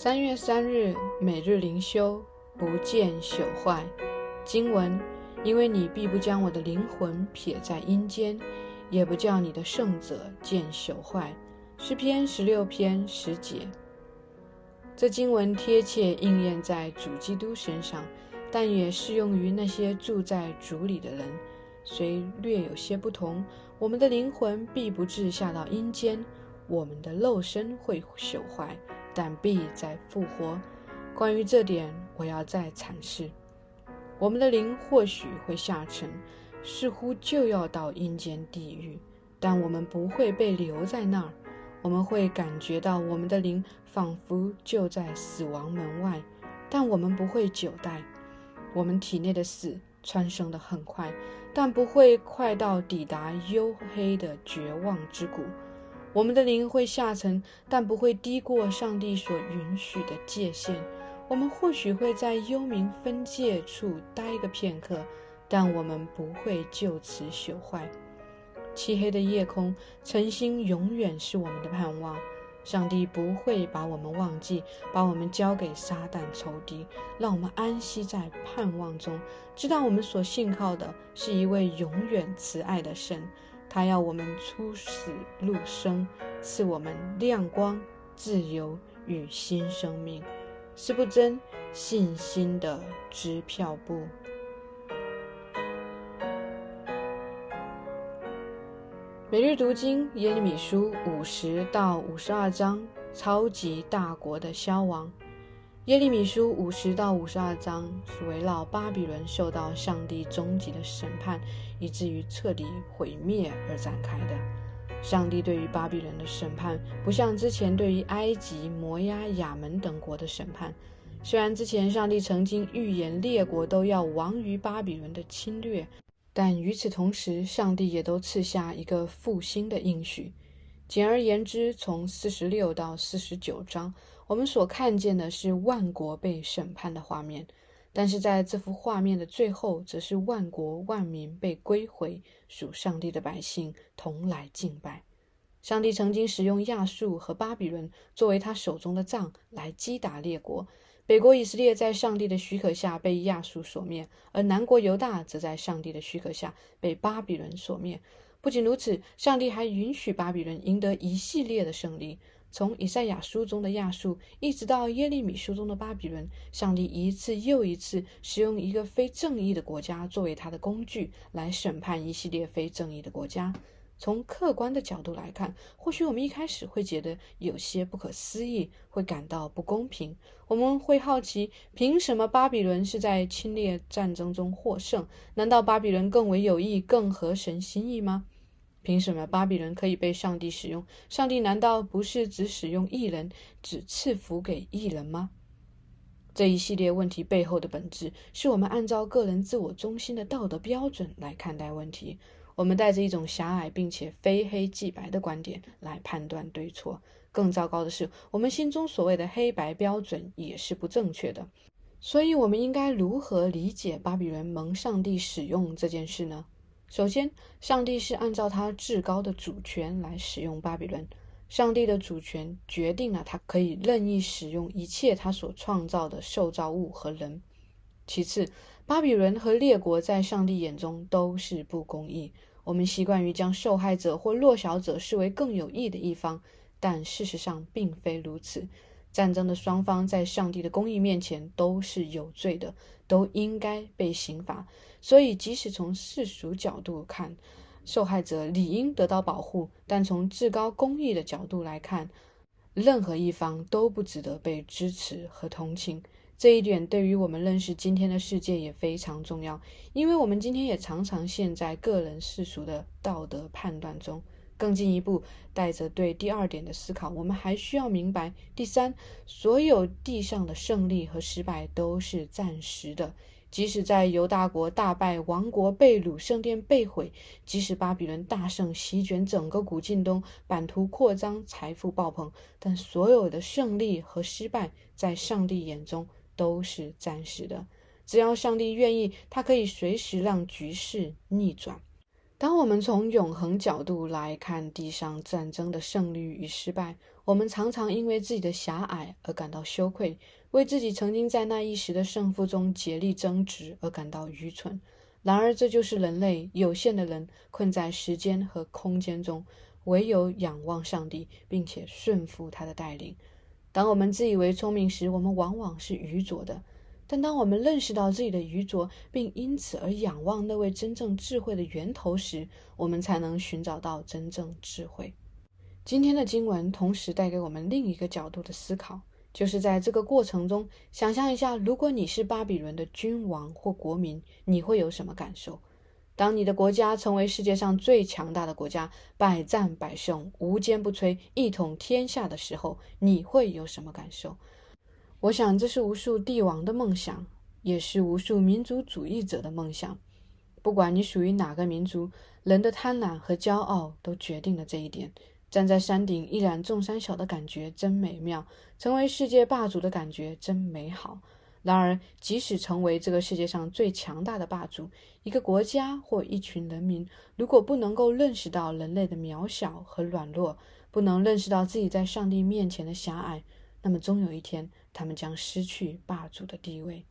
三月三日，每日灵修，不见朽坏。经文：因为你必不将我的灵魂撇在阴间，也不叫你的圣者见朽坏。诗篇十六篇十节。这经文贴切应验在主基督身上，但也适用于那些住在主里的人。虽略有些不同，我们的灵魂必不至下到阴间，我们的肉身会朽坏。但必再复活。关于这点，我要再阐释：我们的灵或许会下沉，似乎就要到阴间地狱，但我们不会被留在那儿。我们会感觉到我们的灵仿佛就在死亡门外，但我们不会久待。我们体内的死蹿升得很快，但不会快到抵达黝黑的绝望之谷。我们的灵会下沉，但不会低过上帝所允许的界限。我们或许会在幽冥分界处待个片刻，但我们不会就此朽坏。漆黑的夜空，晨星永远是我们的盼望。上帝不会把我们忘记，把我们交给撒旦仇敌，让我们安息在盼望中，知道我们所信靠的是一位永远慈爱的神。他要我们出死入生，赐我们亮光、自由与新生命，是不真信心的支票簿。每日读经耶利米书五十到五十二章，超级大国的消亡。耶利米书五十到五十二章是围绕巴比伦受到上帝终极的审判，以至于彻底毁灭而展开的。上帝对于巴比伦的审判，不像之前对于埃及、摩押、亚门等国的审判。虽然之前上帝曾经预言列国都要亡于巴比伦的侵略，但与此同时，上帝也都赐下一个复兴的应许。简而言之，从四十六到四十九章。我们所看见的是万国被审判的画面，但是在这幅画面的最后，则是万国万民被归回，属上帝的百姓同来敬拜。上帝曾经使用亚述和巴比伦作为他手中的杖来击打列国，北国以色列在上帝的许可下被亚述所灭，而南国犹大则在上帝的许可下被巴比伦所灭。不仅如此，上帝还允许巴比伦赢得一系列的胜利。从以赛亚书中的亚述，一直到耶利米书中的巴比伦，上帝一次又一次使用一个非正义的国家作为他的工具，来审判一系列非正义的国家。从客观的角度来看，或许我们一开始会觉得有些不可思议，会感到不公平。我们会好奇，凭什么巴比伦是在侵略战争中获胜？难道巴比伦更为有益，更合神心意吗？凭什么巴比伦可以被上帝使用？上帝难道不是只使用异人，只赐福给异人吗？这一系列问题背后的本质，是我们按照个人自我中心的道德标准来看待问题。我们带着一种狭隘并且非黑即白的观点来判断对错。更糟糕的是，我们心中所谓的黑白标准也是不正确的。所以，我们应该如何理解巴比伦蒙上帝使用这件事呢？首先，上帝是按照他至高的主权来使用巴比伦。上帝的主权决定了他可以任意使用一切他所创造的受造物和人。其次，巴比伦和列国在上帝眼中都是不公义。我们习惯于将受害者或弱小者视为更有益的一方，但事实上并非如此。战争的双方在上帝的公义面前都是有罪的，都应该被刑罚。所以，即使从世俗角度看，受害者理应得到保护；但从至高公义的角度来看，任何一方都不值得被支持和同情。这一点对于我们认识今天的世界也非常重要，因为我们今天也常常陷在个人世俗的道德判断中。更进一步，带着对第二点的思考，我们还需要明白：第三，所有地上的胜利和失败都是暂时的。即使在犹大国大败、王国被掳、圣殿被毁，即使巴比伦大胜、席卷整个古近东、版图扩张、财富爆棚，但所有的胜利和失败，在上帝眼中都是暂时的。只要上帝愿意，他可以随时让局势逆转。当我们从永恒角度来看地上战争的胜利与失败，我们常常因为自己的狭隘而感到羞愧，为自己曾经在那一时的胜负中竭力争执而感到愚蠢。然而，这就是人类有限的人困在时间和空间中，唯有仰望上帝，并且顺服他的带领。当我们自以为聪明时，我们往往是愚拙的；但当我们认识到自己的愚拙，并因此而仰望那位真正智慧的源头时，我们才能寻找到真正智慧。今天的经文同时带给我们另一个角度的思考，就是在这个过程中，想象一下，如果你是巴比伦的君王或国民，你会有什么感受？当你的国家成为世界上最强大的国家，百战百胜，无坚不摧，一统天下的时候，你会有什么感受？我想，这是无数帝王的梦想，也是无数民族主义者的梦想。不管你属于哪个民族，人的贪婪和骄傲都决定了这一点。站在山顶一览众山小的感觉真美妙，成为世界霸主的感觉真美好。然而，即使成为这个世界上最强大的霸主，一个国家或一群人民如果不能够认识到人类的渺小和软弱，不能认识到自己在上帝面前的狭隘，那么终有一天，他们将失去霸主的地位。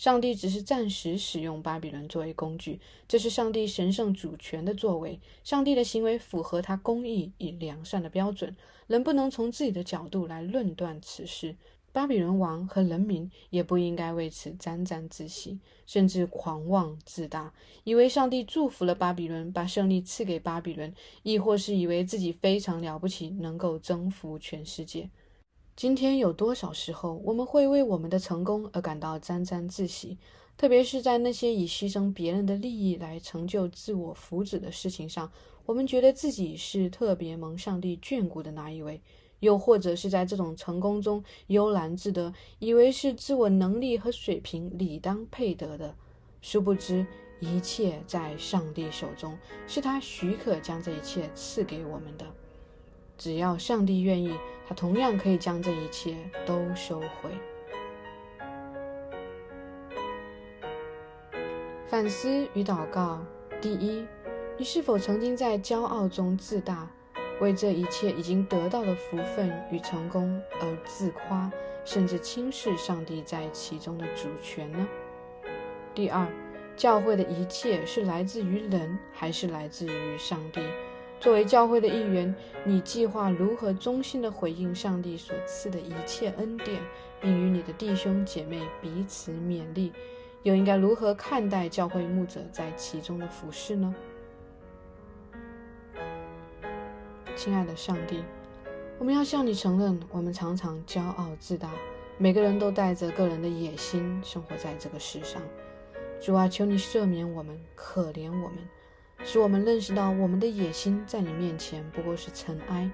上帝只是暂时使用巴比伦作为工具，这是上帝神圣主权的作为。上帝的行为符合他公义与良善的标准，人不能从自己的角度来论断此事。巴比伦王和人民也不应该为此沾沾自喜，甚至狂妄自大，以为上帝祝福了巴比伦，把胜利赐给巴比伦，亦或是以为自己非常了不起，能够征服全世界。今天有多少时候，我们会为我们的成功而感到沾沾自喜？特别是在那些以牺牲别人的利益来成就自我福祉的事情上，我们觉得自己是特别蒙上帝眷顾的那一位；又或者是在这种成功中悠然自得，以为是自我能力和水平理当配得的。殊不知，一切在上帝手中，是他许可将这一切赐给我们的。只要上帝愿意，他同样可以将这一切都收回。反思与祷告：第一，你是否曾经在骄傲中自大，为这一切已经得到的福分与成功而自夸，甚至轻视上帝在其中的主权呢？第二，教会的一切是来自于人，还是来自于上帝？作为教会的一员，你计划如何忠心地回应上帝所赐的一切恩典，并与你的弟兄姐妹彼此勉励？又应该如何看待教会牧者在其中的服饰呢？亲爱的上帝，我们要向你承认，我们常常骄傲自大，每个人都带着个人的野心生活在这个世上。主啊，求你赦免我们，可怜我们。使我们认识到，我们的野心在你面前不过是尘埃；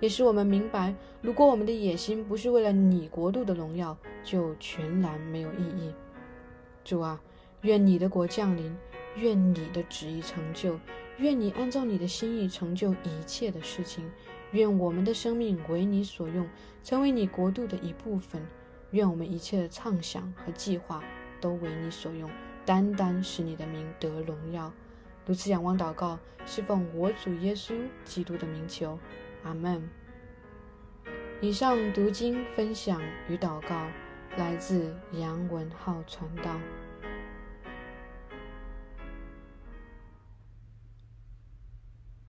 也使我们明白，如果我们的野心不是为了你国度的荣耀，就全然没有意义。主啊，愿你的国降临，愿你的旨意成就，愿你按照你的心意成就一切的事情。愿我们的生命为你所用，成为你国度的一部分。愿我们一切的畅想和计划都为你所用，单单使你的名得荣耀。如此仰望祷告，是奉我主耶稣基督的名求，阿门。以上读经分享与祷告，来自杨文浩传道。